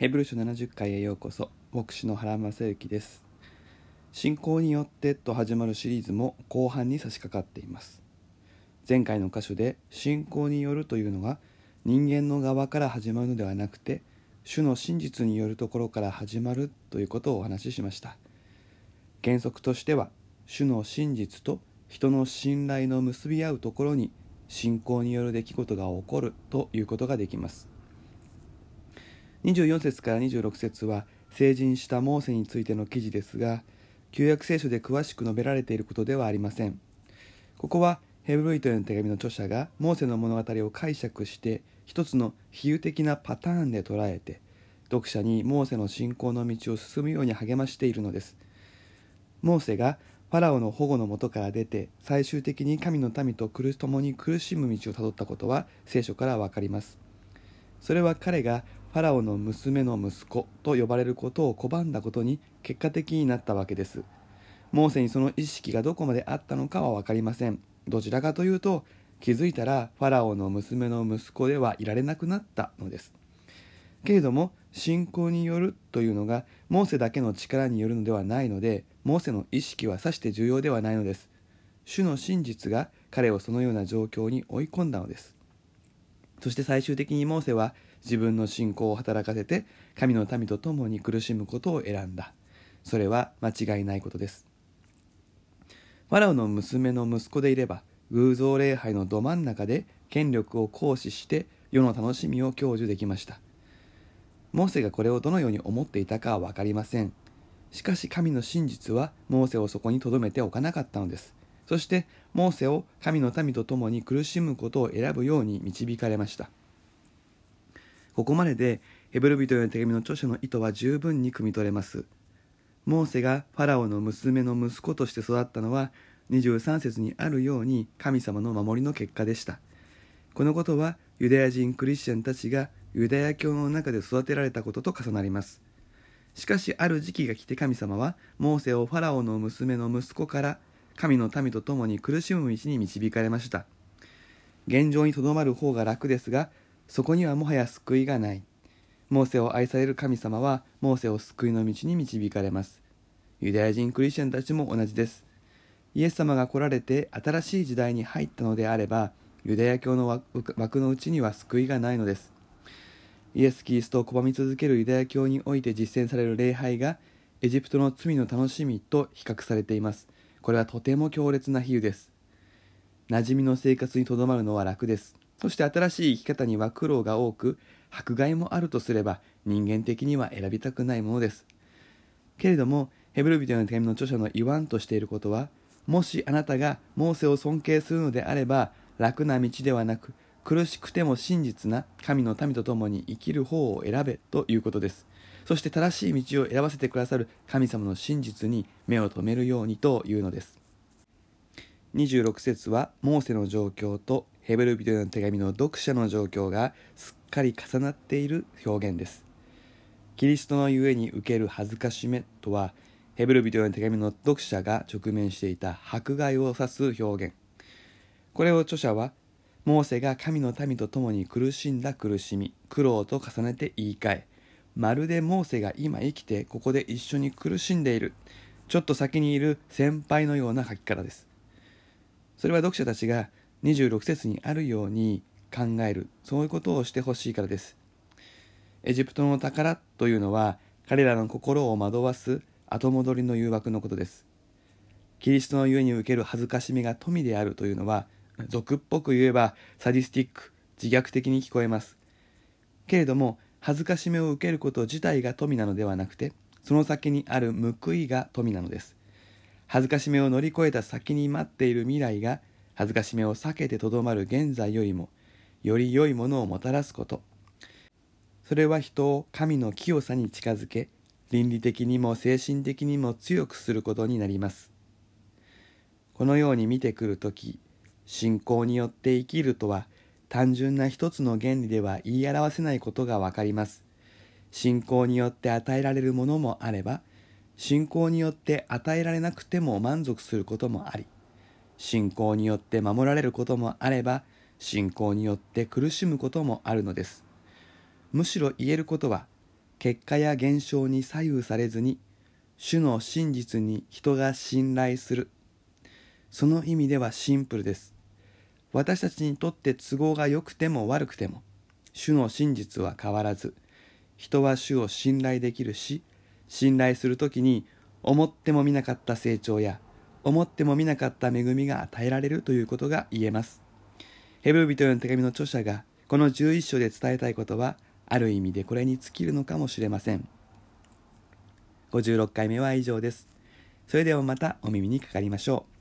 ヘブル書70回へようこそ牧師の原正幸です。信仰によってと始まるシリーズも後半に差し掛かっています。前回の箇所で信仰によるというのが人間の側から始まるのではなくて主の真実によるところから始まるということをお話ししました。原則としては主の真実と人の信頼の結び合うところに信仰による出来事が起こるということができます。24節から26節は成人したモーセについての記事ですが旧約聖書で詳しく述べられていることではありません。ここはヘブルイトへの手紙の著者がモーセの物語を解釈して一つの比喩的なパターンで捉えて読者にモーセの信仰の道を進むように励ましているのです。モーセがファラオの保護のもとから出て最終的に神の民と共に苦しむ道をたどったことは聖書からわかります。それは彼がファラオの娘の息子と呼ばれることを拒んだことに結果的になったわけです。モーセにその意識がどこまであったのかは分かりません。どちらかというと気づいたらファラオの娘の息子ではいられなくなったのです。けれども信仰によるというのがモーセだけの力によるのではないのでモーセの意識はさして重要ではないのです。主の真実が彼をそのような状況に追い込んだのです。そして最終的にモーセは自分の信仰を働かせて神の民と共に苦しむことを選んだ。それは間違いないことです。ファラオの娘の息子でいれば偶像礼拝のど真ん中で権力を行使して世の楽しみを享受できました。モーセがこれをどのように思っていたかは分かりません。しかし神の真実はモーセをそこに留めておかなかったのです。そしてモーセを神の民と共に苦しむことを選ぶように導かれました。ここまででヘブル人への手紙の著者の意図は十分に汲み取れます。モーセがファラオの娘の息子として育ったのは23節にあるように神様の守りの結果でした。このことはユダヤ人クリスチャンたちがユダヤ教の中で育てられたことと重なります。しかしある時期が来て神様はモーセをファラオの娘の息子から神の民と共に苦しむ道に導かれました。現状にとどまる方が楽ですがそこにはもはや救いがない。モーセを愛される神様はモーセを救いの道に導かれます。ユダヤ人クリスチャンたちも同じです。イエス様が来られて新しい時代に入ったのであればユダヤ教の枠のうちには救いがないのです。イエス・キリストを拒み続けるユダヤ教において実践される礼拝がエジプトの罪の楽しみと比較されています。これはとても強烈な比喩です。馴染みの生活にとどまるのは楽です。そして新しい生き方には苦労が多く迫害もあるとすれば人間的には選びたくないものです。けれどもヘブル人の手紙の著者の言わんとしていることはもしあなたがモーセを尊敬するのであれば楽な道ではなく苦しくても真実な神の民と共に生きる方を選べということです。そして正しい道を選ばせてくださる神様の真実に目を留めるようにというのです。26節はモーセの状況とヘブル人の手紙の読者の状況がすっかり重なっている表現です。キリストのゆえに受ける恥ずかしめとはヘブル人の手紙の読者が直面していた迫害を指す表現。これを著者はモーセが神の民と共に苦しんだ苦しみ苦労と重ねて言い換え。まるでモーセが今生きてここで一緒に苦しんでいる。ちょっと先にいる先輩のような書き方です。それは読者たちが26節にあるように考える。そういうことをしてほしいからです。エジプトの宝というのは彼らの心を惑わす後戻りの誘惑のことです。キリストのゆえに受ける恥ずかしみが富であるというのは俗っぽく言えばサディスティック自虐的に聞こえます。けれども恥ずかしめを受けること自体が富なのではなくてその先にある報いが富なのです。恥ずかしめを乗り越えた先に待っている未来が恥ずかしめを避けてとどまる現在よりもより良いものをもたらすこと。それは人を神の清さに近づけ倫理的にも精神的にも強くすることになります。このように見てくるとき信仰によって生きるとは単純な一つの原理では言い表せないことがわかります。信仰によって与えられるものもあれば信仰によって与えられなくても満足することもあり信仰によって守られることもあれば信仰によって苦しむこともあるのです。むしろ言えることは結果や現象に左右されずに主の真実に人が信頼する。その意味ではシンプルです。私たちにとって都合が良くても悪くても主の真実は変わらず人は主を信頼できるし信頼するときに思ってもみなかった成長や思ってもみなかった恵みが与えられるということが言えます。ヘブル人への手紙の著者がこの11章で伝えたいことはある意味でこれに尽きるのかもしれません。56回目は以上です。それではまたお耳にかかりましょう。